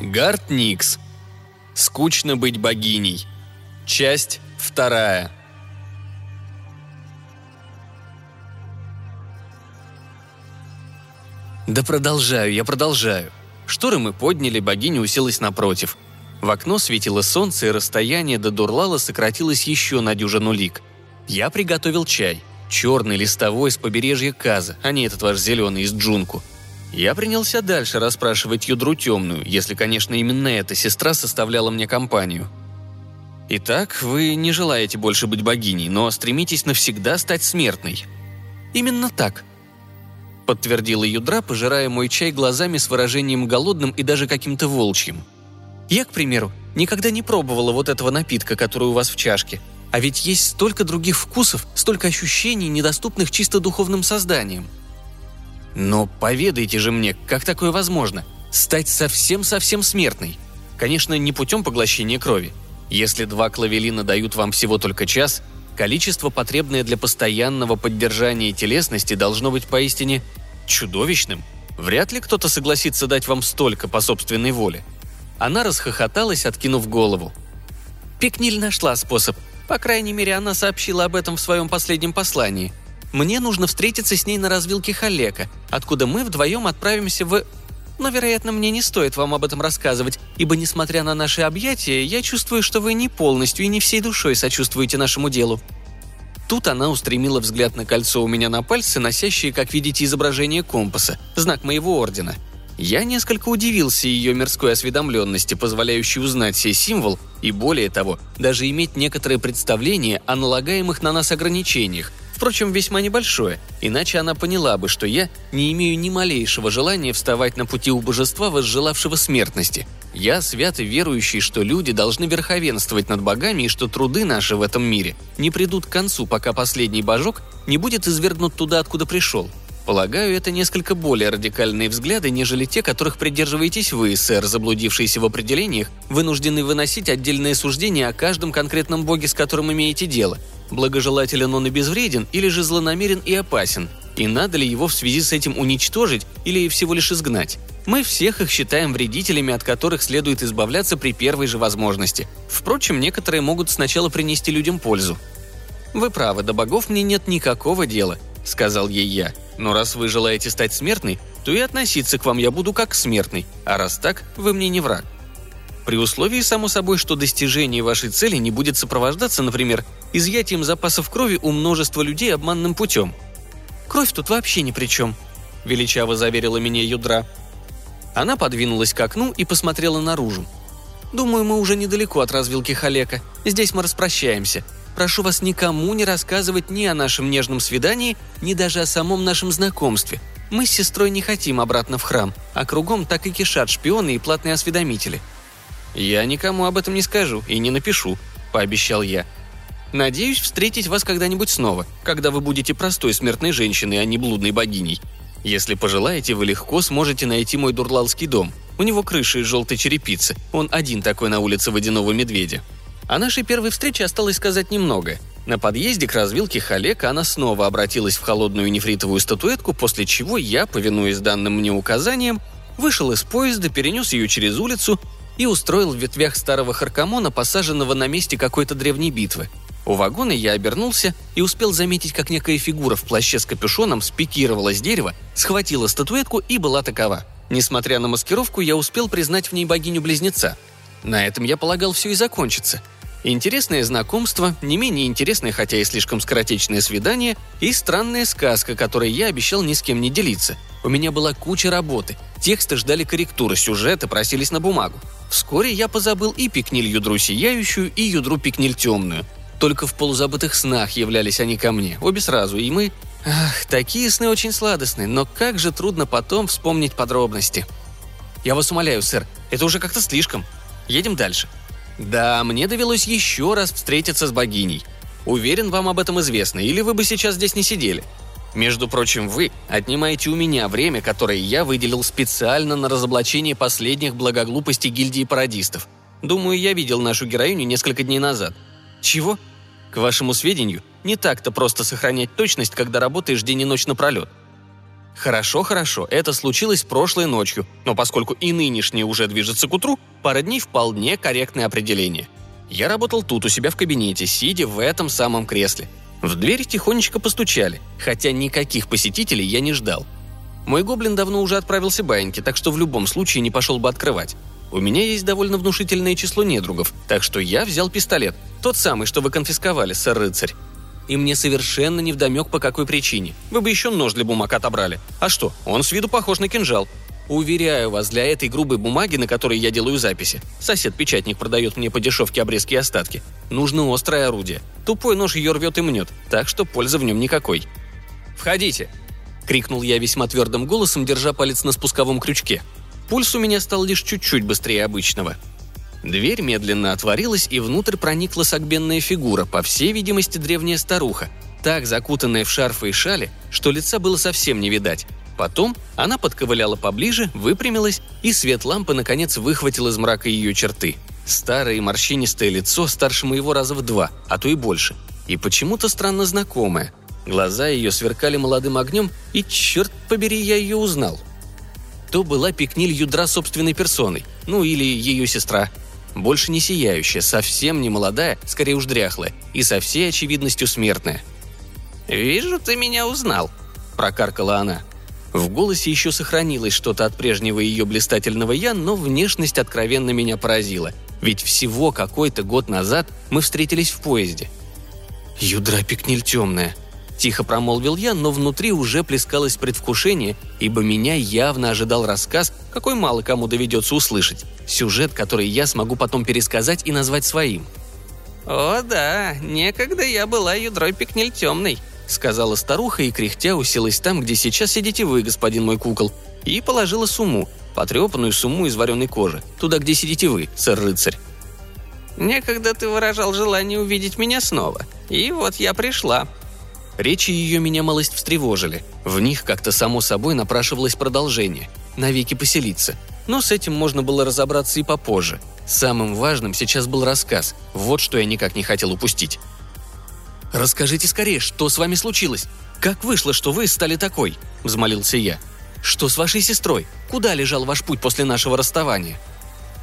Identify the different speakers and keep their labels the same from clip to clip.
Speaker 1: Гарт Никс. Скучно быть богиней. Часть вторая. Да продолжаю, я продолжаю. Шторы мы подняли, богиня уселась напротив. В окно светило солнце, и расстояние до Дурлала сократилось еще на дюжину лик. Я приготовил чай. Черный, листовой, с побережья Каза, а не этот ваш зеленый из Джунку. Я принялся дальше расспрашивать Юдру Темную, если, конечно, именно эта сестра составляла мне компанию. Итак, вы не желаете больше быть богиней, но стремитесь навсегда стать смертной. Именно так, подтвердила Юдра, пожирая мой чай глазами с выражением голодным и даже каким-то волчьим. Я, к примеру, никогда не пробовала вот этого напитка, который у вас в чашке. А ведь есть столько других вкусов, столько ощущений, недоступных чисто духовным созданиям. Но поведайте же мне, как такое возможно? Стать совсем-совсем смертной? Конечно, не путем поглощения крови. Если два клавелина дают вам всего только час, количество, потребное для постоянного поддержания телесности, должно быть поистине чудовищным. Вряд ли кто-то согласится дать вам столько по собственной воле – она расхохоталась, откинув голову. Пикниль нашла способ. По крайней мере, она сообщила об этом в своем последнем послании. Мне нужно встретиться с ней на развилке Халека, откуда мы вдвоем отправимся в... Но, вероятно, мне не стоит вам об этом рассказывать, ибо, несмотря на наши объятия, я чувствую, что вы не полностью и не всей душой сочувствуете нашему делу. Тут она устремила взгляд на кольцо у меня на пальце, носящее, как видите, изображение компаса, знак моего ордена – я несколько удивился ее мирской осведомленности, позволяющей узнать сей символ, и более того, даже иметь некоторое представление о налагаемых на нас ограничениях, впрочем, весьма небольшое, иначе она поняла бы, что я не имею ни малейшего желания вставать на пути у божества, возжелавшего смертности. Я свято верующий, что люди должны верховенствовать над богами и что труды наши в этом мире не придут к концу, пока последний божок не будет извергнут туда, откуда пришел – Полагаю, это несколько более радикальные взгляды, нежели те, которых придерживаетесь вы, сэр, заблудившиеся в определениях, вынуждены выносить отдельные суждения о каждом конкретном боге, с которым имеете дело. Благожелателен он и безвреден, или же злонамерен и опасен. И надо ли его в связи с этим уничтожить или всего лишь изгнать? Мы всех их считаем вредителями, от которых следует избавляться при первой же возможности. Впрочем, некоторые могут сначала принести людям пользу. «Вы правы, до богов мне нет никакого дела», — сказал ей я. Но раз вы желаете стать смертной, то и относиться к вам я буду как к смертной, а раз так, вы мне не враг. При условии, само собой, что достижение вашей цели не будет сопровождаться, например, изъятием запасов крови у множества людей обманным путем. Кровь тут вообще ни при чем, величаво заверила меня Юдра. Она подвинулась к окну и посмотрела наружу. «Думаю, мы уже недалеко от развилки Халека. Здесь мы распрощаемся прошу вас никому не рассказывать ни о нашем нежном свидании, ни даже о самом нашем знакомстве. Мы с сестрой не хотим обратно в храм, а кругом так и кишат шпионы и платные осведомители». «Я никому об этом не скажу и не напишу», — пообещал я. «Надеюсь встретить вас когда-нибудь снова, когда вы будете простой смертной женщиной, а не блудной богиней. Если пожелаете, вы легко сможете найти мой дурлалский дом. У него крыша из желтой черепицы. Он один такой на улице Водяного Медведя. О нашей первой встрече осталось сказать немного. На подъезде к развилке Халека она снова обратилась в холодную нефритовую статуэтку, после чего я, повинуясь данным мне указаниям, вышел из поезда, перенес ее через улицу и устроил в ветвях старого харкамона, посаженного на месте какой-то древней битвы. У вагона я обернулся и успел заметить, как некая фигура в плаще с капюшоном спикировала с дерева, схватила статуэтку и была такова. Несмотря на маскировку, я успел признать в ней богиню-близнеца. На этом я полагал все и закончится – Интересное знакомство, не менее интересное, хотя и слишком скоротечное свидание, и странная сказка, которой я обещал ни с кем не делиться. У меня была куча работы. Тексты ждали корректуры, сюжеты просились на бумагу. Вскоре я позабыл и пикниль юдру сияющую, и юдру пикниль темную. Только в полузабытых снах являлись они ко мне, обе сразу, и мы... Ах, такие сны очень сладостные, но как же трудно потом вспомнить подробности. Я вас умоляю, сэр, это уже как-то слишком. Едем дальше. Да, мне довелось еще раз встретиться с богиней. Уверен, вам об этом известно, или вы бы сейчас здесь не сидели. Между прочим, вы отнимаете у меня время, которое я выделил специально на разоблачение последних благоглупостей гильдии пародистов. Думаю, я видел нашу героиню несколько дней назад. Чего? К вашему сведению, не так-то просто сохранять точность, когда работаешь день и ночь напролет. Хорошо, хорошо, это случилось прошлой ночью, но поскольку и нынешнее уже движется к утру, пара дней вполне корректное определение. Я работал тут у себя в кабинете, сидя в этом самом кресле. В дверь тихонечко постучали, хотя никаких посетителей я не ждал. Мой гоблин давно уже отправился баиньки, так что в любом случае не пошел бы открывать. У меня есть довольно внушительное число недругов, так что я взял пистолет, тот самый, что вы конфисковали, сэр-рыцарь и мне совершенно невдомек по какой причине. Вы бы еще нож для бумаг отобрали. А что, он с виду похож на кинжал. Уверяю вас, для этой грубой бумаги, на которой я делаю записи, сосед-печатник продает мне по дешевке обрезки и остатки, нужно острое орудие. Тупой нож ее рвет и мнет, так что пользы в нем никакой. «Входите!» – крикнул я весьма твердым голосом, держа палец на спусковом крючке. Пульс у меня стал лишь чуть-чуть быстрее обычного – Дверь медленно отворилась, и внутрь проникла согбенная фигура, по всей видимости, древняя старуха, так закутанная в шарфы и шали, что лица было совсем не видать. Потом она подковыляла поближе, выпрямилась, и свет лампы, наконец, выхватил из мрака ее черты. Старое и морщинистое лицо старше моего раза в два, а то и больше. И почему-то странно знакомое. Глаза ее сверкали молодым огнем, и, черт побери, я ее узнал. То была Пикниль Юдра собственной персоной, ну или ее сестра – больше не сияющая, совсем не молодая, скорее уж дряхлая, и со всей очевидностью смертная.
Speaker 2: «Вижу, ты меня узнал», – прокаркала она.
Speaker 1: В голосе еще сохранилось что-то от прежнего ее блистательного «я», но внешность откровенно меня поразила. Ведь всего какой-то год назад мы встретились в поезде. «Юдра пикнель темная», Тихо промолвил я, но внутри уже плескалось предвкушение, ибо меня явно ожидал рассказ, какой мало кому доведется услышать. Сюжет, который я смогу потом пересказать и назвать своим.
Speaker 2: «О да, некогда я была ядрой пикнель темной», —
Speaker 1: сказала старуха и кряхтя уселась там, где сейчас сидите вы, господин мой кукол, и положила сумму, потрепанную сумму из вареной кожи, туда, где сидите вы, сэр-рыцарь.
Speaker 2: «Некогда ты выражал желание увидеть меня снова, и вот я пришла»,
Speaker 1: Речи ее меня малость встревожили. В них как-то само собой напрашивалось продолжение. Навеки поселиться. Но с этим можно было разобраться и попозже. Самым важным сейчас был рассказ. Вот что я никак не хотел упустить. «Расскажите скорее, что с вами случилось? Как вышло, что вы стали такой?» – взмолился я. «Что с вашей сестрой? Куда лежал ваш путь после нашего расставания?»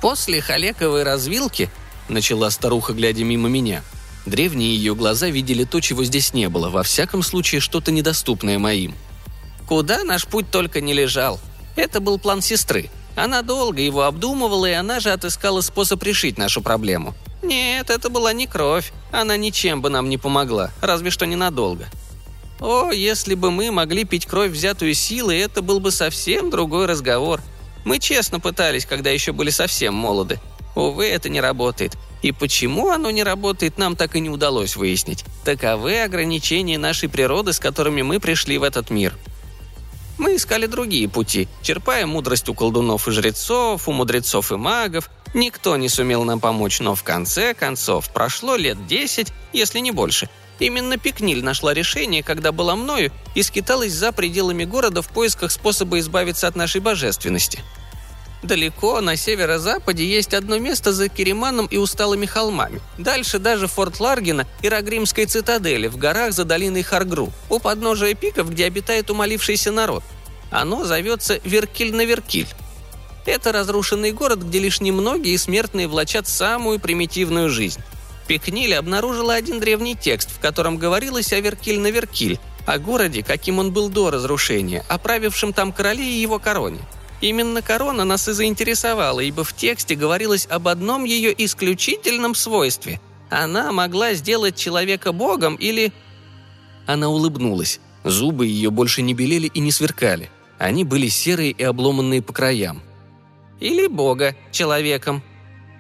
Speaker 2: «После Халековой развилки», – начала старуха, глядя мимо меня –
Speaker 1: Древние ее глаза видели то, чего здесь не было, во всяком случае что-то недоступное моим.
Speaker 2: Куда наш путь только не лежал. Это был план сестры. Она долго его обдумывала, и она же отыскала способ решить нашу проблему. Нет, это была не кровь. Она ничем бы нам не помогла, разве что ненадолго. О, если бы мы могли пить кровь, взятую силой, это был бы совсем другой разговор. Мы честно пытались, когда еще были совсем молоды. Увы, это не работает. И почему оно не работает, нам так и не удалось выяснить. Таковы ограничения нашей природы, с которыми мы пришли в этот мир. Мы искали другие пути, черпая мудрость у колдунов и жрецов, у мудрецов и магов. Никто не сумел нам помочь, но в конце концов прошло лет десять, если не больше. Именно Пикниль нашла решение, когда была мною и скиталась за пределами города в поисках способа избавиться от нашей божественности – Далеко, на северо-западе, есть одно место за Кереманом и усталыми холмами. Дальше даже форт Ларгина и Рагримской цитадели в горах за долиной Харгру, у подножия пиков, где обитает умолившийся народ. Оно зовется Веркиль-на-Веркиль. Это разрушенный город, где лишь немногие смертные влачат самую примитивную жизнь. Пикниль обнаружила один древний текст, в котором говорилось о Веркиль-на-Веркиль, о городе, каким он был до разрушения, о правившем там короле и его короне – Именно корона нас и заинтересовала, ибо в тексте говорилось об одном ее исключительном свойстве. Она могла сделать человека богом или...
Speaker 1: Она улыбнулась. Зубы ее больше не белели и не сверкали. Они были серые и обломанные по краям.
Speaker 2: Или бога человеком.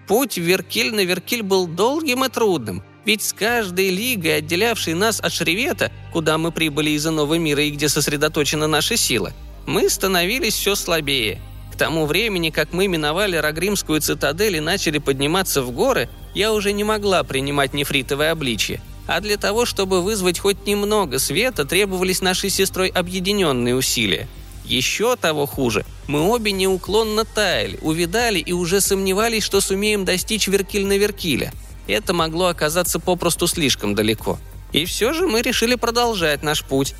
Speaker 2: Путь Веркиль на Веркиль был долгим и трудным, ведь с каждой лигой, отделявшей нас от Шревета, куда мы прибыли из иного мира и где сосредоточена наша сила – мы становились все слабее. К тому времени, как мы миновали Рагримскую цитадель и начали подниматься в горы, я уже не могла принимать нефритовое обличье. А для того, чтобы вызвать хоть немного света, требовались нашей сестрой объединенные усилия. Еще того хуже, мы обе неуклонно таяли, увидали и уже сомневались, что сумеем достичь Веркиль на Веркиля. Это могло оказаться попросту слишком далеко. И все же мы решили продолжать наш путь.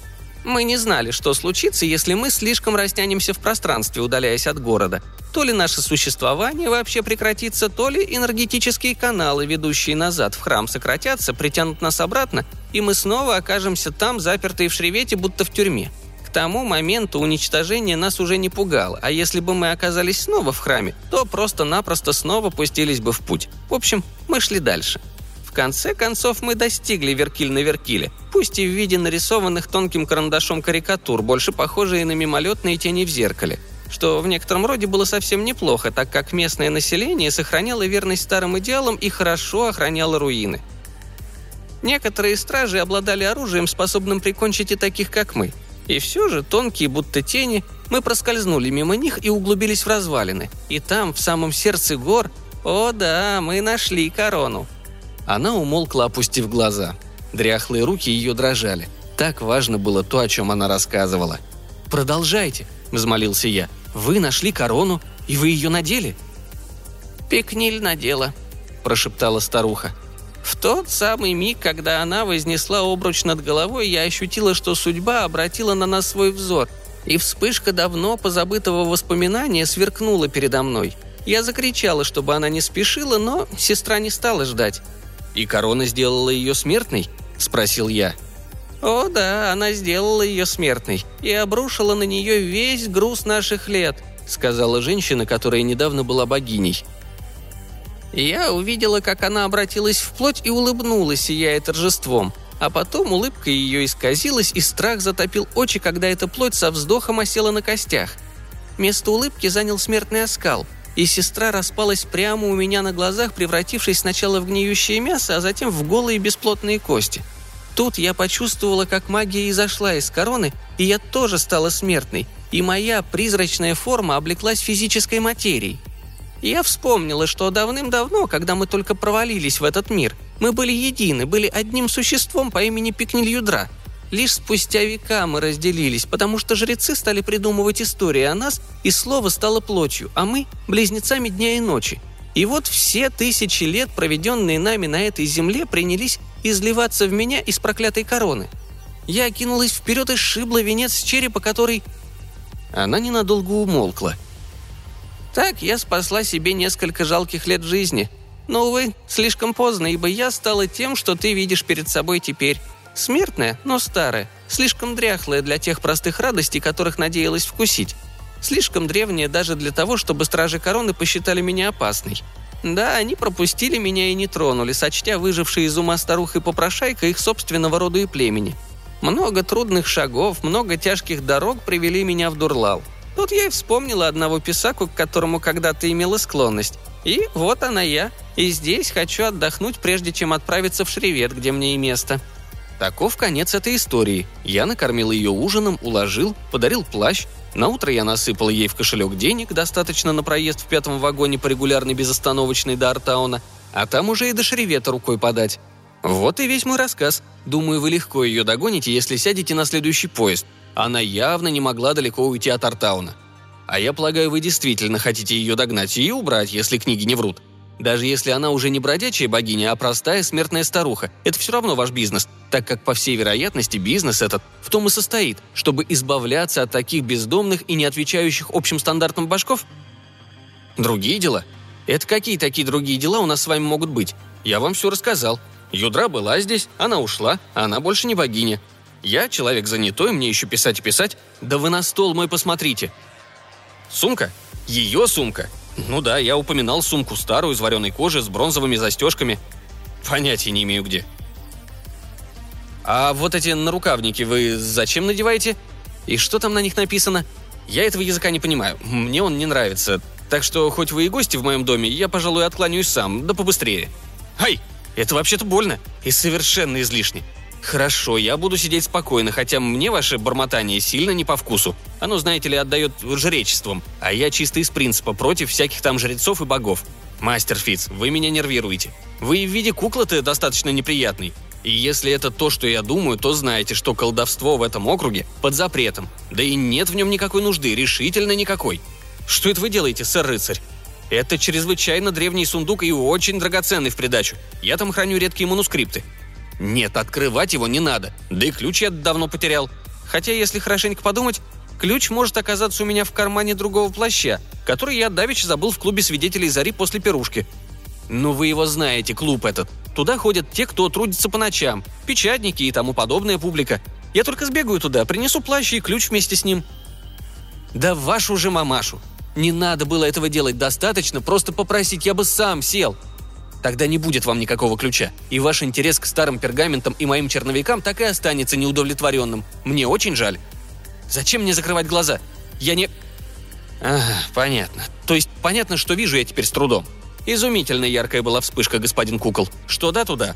Speaker 2: Мы не знали, что случится, если мы слишком растянемся в пространстве, удаляясь от города. То ли наше существование вообще прекратится, то ли энергетические каналы, ведущие назад в храм, сократятся, притянут нас обратно, и мы снова окажемся там, запертые в шревете, будто в тюрьме. К тому моменту уничтожение нас уже не пугало, а если бы мы оказались снова в храме, то просто-напросто снова пустились бы в путь. В общем, мы шли дальше – конце концов мы достигли Веркиль на Веркиле, пусть и в виде нарисованных тонким карандашом карикатур, больше похожие на мимолетные тени в зеркале что в некотором роде было совсем неплохо, так как местное население сохраняло верность старым идеалам и хорошо охраняло руины. Некоторые стражи обладали оружием, способным прикончить и таких, как мы. И все же, тонкие, будто тени, мы проскользнули мимо них и углубились в развалины. И там, в самом сердце гор, о да, мы нашли корону. Она умолкла, опустив глаза. Дряхлые руки ее дрожали. Так важно было то, о чем она рассказывала. «Продолжайте», — взмолился я. «Вы нашли корону, и вы ее надели?» «Пикниль надела», — прошептала старуха. В тот самый миг, когда она вознесла обруч над головой, я ощутила, что судьба обратила на нас свой взор, и вспышка давно позабытого воспоминания сверкнула передо мной. Я закричала, чтобы она не спешила, но сестра не стала ждать. «И корона сделала ее смертной?» – спросил я. «О да, она сделала ее смертной и обрушила на нее весь груз наших лет», – сказала женщина, которая недавно была богиней. Я увидела, как она обратилась в плоть и улыбнулась, сияя торжеством. А потом улыбка ее исказилась, и страх затопил очи, когда эта плоть со вздохом осела на костях. Место улыбки занял смертный оскал – и сестра распалась прямо у меня на глазах, превратившись сначала в гниющее мясо, а затем в голые бесплотные кости. Тут я почувствовала, как магия изошла из короны, и я тоже стала смертной, и моя призрачная форма облеклась физической материей. Я вспомнила, что давным-давно, когда мы только провалились в этот мир, мы были едины, были одним существом по имени Пикнильюдра – Лишь спустя века мы разделились, потому что жрецы стали придумывать истории о нас, и слово стало плотью, а мы – близнецами дня и ночи. И вот все тысячи лет, проведенные нами на этой земле, принялись изливаться в меня из проклятой короны. Я кинулась вперед и сшибла венец с черепа, который... Она ненадолго умолкла. Так я спасла себе несколько жалких лет жизни. Но, увы, слишком поздно, ибо я стала тем, что ты видишь перед собой теперь. Смертная, но старая, слишком дряхлая для тех простых радостей, которых надеялась вкусить. Слишком древняя даже для того, чтобы стражи короны посчитали меня опасной. Да, они пропустили меня и не тронули, сочтя выжившие из ума старух и попрошайка их собственного рода и племени. Много трудных шагов, много тяжких дорог привели меня в Дурлал. Тут я и вспомнила одного писаку, к которому когда-то имела склонность. И вот она я. И здесь хочу отдохнуть, прежде чем отправиться в Шревет, где мне и место. Таков конец этой истории. Я накормил ее ужином, уложил, подарил плащ. На утро я насыпал ей в кошелек денег, достаточно на проезд в пятом вагоне по регулярной безостановочной до Артауна, а там уже и до Шеревета рукой подать. Вот и весь мой рассказ. Думаю, вы легко ее догоните, если сядете на следующий поезд. Она явно не могла далеко уйти от Артауна. А я полагаю, вы действительно хотите ее догнать и убрать, если книги не врут. Даже если она уже не бродячая богиня, а простая смертная старуха, это все равно ваш бизнес, так как, по всей вероятности, бизнес этот в том и состоит, чтобы избавляться от таких бездомных и не отвечающих общим стандартам башков? Другие дела? Это какие такие другие дела у нас с вами могут быть? Я вам все рассказал. Юдра была здесь, она ушла, а она больше не богиня. Я человек занятой, мне еще писать и писать. Да вы на стол мой посмотрите. Сумка? Ее сумка. Ну да, я упоминал сумку старую из вареной кожи с бронзовыми застежками. Понятия не имею где. А вот эти нарукавники вы зачем надеваете? И что там на них написано? Я этого языка не понимаю. Мне он не нравится. Так что, хоть вы и гости в моем доме, я, пожалуй, откланяюсь сам, да побыстрее. Ай! Это вообще-то больно и совершенно излишне. «Хорошо, я буду сидеть спокойно, хотя мне ваше бормотание сильно не по вкусу. Оно, знаете ли, отдает жречеством, а я чисто из принципа против всяких там жрецов и богов. Мастер Фиц, вы меня нервируете. Вы в виде куклы-то достаточно неприятный. И если это то, что я думаю, то знаете, что колдовство в этом округе под запретом. Да и нет в нем никакой нужды, решительно никакой. Что это вы делаете, сэр-рыцарь? Это чрезвычайно древний сундук и очень драгоценный в придачу. Я там храню редкие манускрипты. Нет, открывать его не надо. Да и ключ я давно потерял. Хотя, если хорошенько подумать, ключ может оказаться у меня в кармане другого плаща, который я давеча забыл в клубе свидетелей Зари после пирушки. Ну вы его знаете, клуб этот. Туда ходят те, кто трудится по ночам, печатники и тому подобная публика. Я только сбегаю туда, принесу плащ и ключ вместе с ним. Да вашу же мамашу. Не надо было этого делать, достаточно просто попросить, я бы сам сел. Тогда не будет вам никакого ключа, и ваш интерес к старым пергаментам и моим черновикам так и останется неудовлетворенным. Мне очень жаль. Зачем мне закрывать глаза? Я не... А, понятно. То есть понятно, что вижу я теперь с трудом. Изумительно яркая была вспышка, господин Кукол. Что да, туда.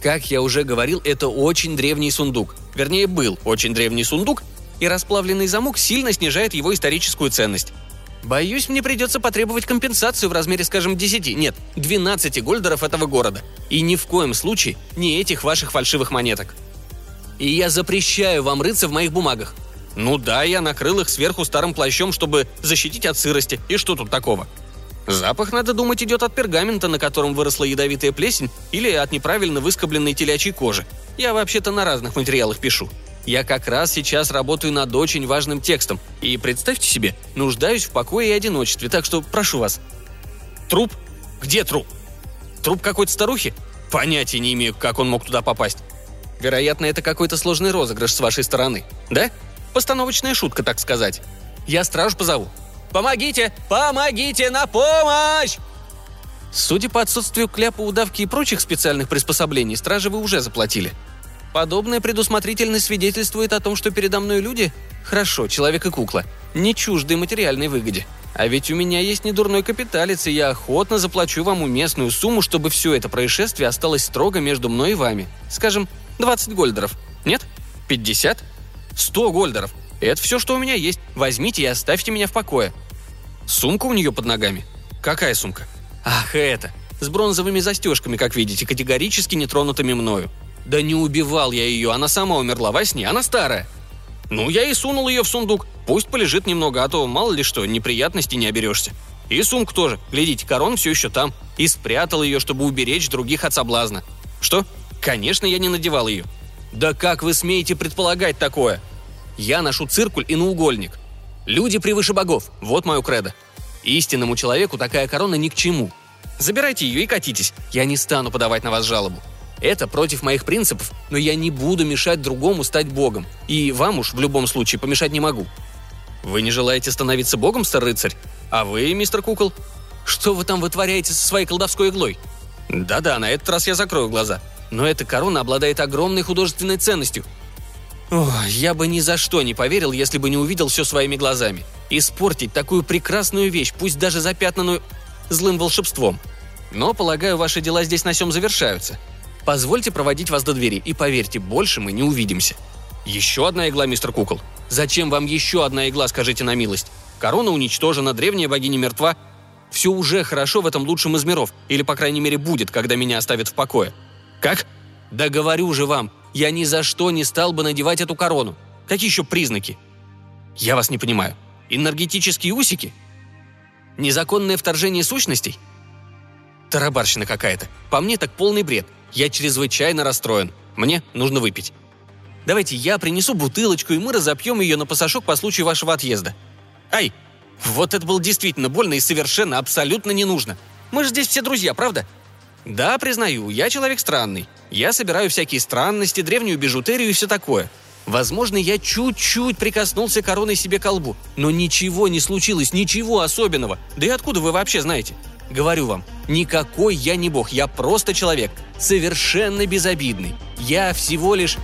Speaker 2: Как я уже говорил, это очень древний сундук. Вернее, был очень древний сундук, и расплавленный замок сильно снижает его историческую ценность. Боюсь, мне придется потребовать компенсацию в размере, скажем, 10, нет, 12 гольдеров этого города. И ни в коем случае не этих ваших фальшивых монеток. И я запрещаю вам рыться в моих бумагах. Ну да, я накрыл их сверху старым плащом, чтобы защитить от сырости. И что тут такого? Запах, надо думать, идет от пергамента, на котором выросла ядовитая плесень, или от неправильно выскобленной телячьей кожи. Я вообще-то на разных материалах пишу. Я как раз сейчас работаю над очень важным текстом. И представьте себе, нуждаюсь в покое и одиночестве, так что прошу вас. Труп? Где труп? Труп какой-то старухи? Понятия не имею, как он мог туда попасть. Вероятно, это какой-то сложный розыгрыш с вашей стороны. Да? Постановочная шутка, так сказать. Я стражу позову. Помогите! Помогите! На помощь! Судя по отсутствию кляпа, удавки и прочих специальных приспособлений, стражи вы уже заплатили. Подобная предусмотрительность свидетельствует о том, что передо мной люди – хорошо, человек и кукла, не чужды материальной выгоде. А ведь у меня есть недурной капиталец, и я охотно заплачу вам уместную сумму, чтобы все это происшествие осталось строго между мной и вами. Скажем, 20 гольдеров. Нет? 50? 100 гольдеров. Это все, что у меня есть. Возьмите и оставьте меня в покое. Сумка у нее под ногами. Какая сумка? Ах, это. С бронзовыми застежками, как видите, категорически нетронутыми мною. Да не убивал я ее, она сама умерла во сне, она старая. Ну, я и сунул ее в сундук. Пусть полежит немного, а то мало ли что, неприятностей не оберешься. И сумку тоже. Глядите, корон все еще там. И спрятал ее, чтобы уберечь других от соблазна. Что? Конечно, я не надевал ее. Да как вы смеете предполагать такое? Я ношу циркуль и наугольник. Люди превыше богов. Вот мое кредо. Истинному человеку такая корона ни к чему. Забирайте ее и катитесь. Я не стану подавать на вас жалобу. Это против моих принципов, но я не буду мешать другому стать богом. И вам уж в любом случае помешать не могу. Вы не желаете становиться богом, стар-рыцарь? А вы, мистер Кукол? Что вы там вытворяете со своей колдовской иглой? Да-да, на этот раз я закрою глаза. Но эта корона обладает огромной художественной ценностью. О, я бы ни за что не поверил, если бы не увидел все своими глазами. Испортить такую прекрасную вещь, пусть даже запятнанную злым волшебством. Но, полагаю, ваши дела здесь на всем завершаются. Позвольте проводить вас до двери, и поверьте, больше мы не увидимся. Еще одна игла, мистер Кукол. Зачем вам еще одна игла, скажите на милость? Корона уничтожена, древняя богиня мертва. Все уже хорошо в этом лучшем из миров, или, по крайней мере, будет, когда меня оставят в покое. Как? Да говорю же вам, я ни за что не стал бы надевать эту корону. Какие еще признаки? Я вас не понимаю. Энергетические усики? Незаконное вторжение сущностей? Тарабарщина какая-то. По мне так полный бред – я чрезвычайно расстроен. Мне нужно выпить. Давайте я принесу бутылочку, и мы разопьем ее на пасашок по случаю вашего отъезда. Ай, вот это было действительно больно и совершенно абсолютно не нужно. Мы же здесь все друзья, правда? Да, признаю, я человек странный. Я собираю всякие странности, древнюю бижутерию и все такое. Возможно, я чуть-чуть прикоснулся короной себе к колбу, но ничего не случилось, ничего особенного. Да и откуда вы вообще знаете? Говорю вам, никакой я не бог, я просто человек, совершенно безобидный. Я всего лишь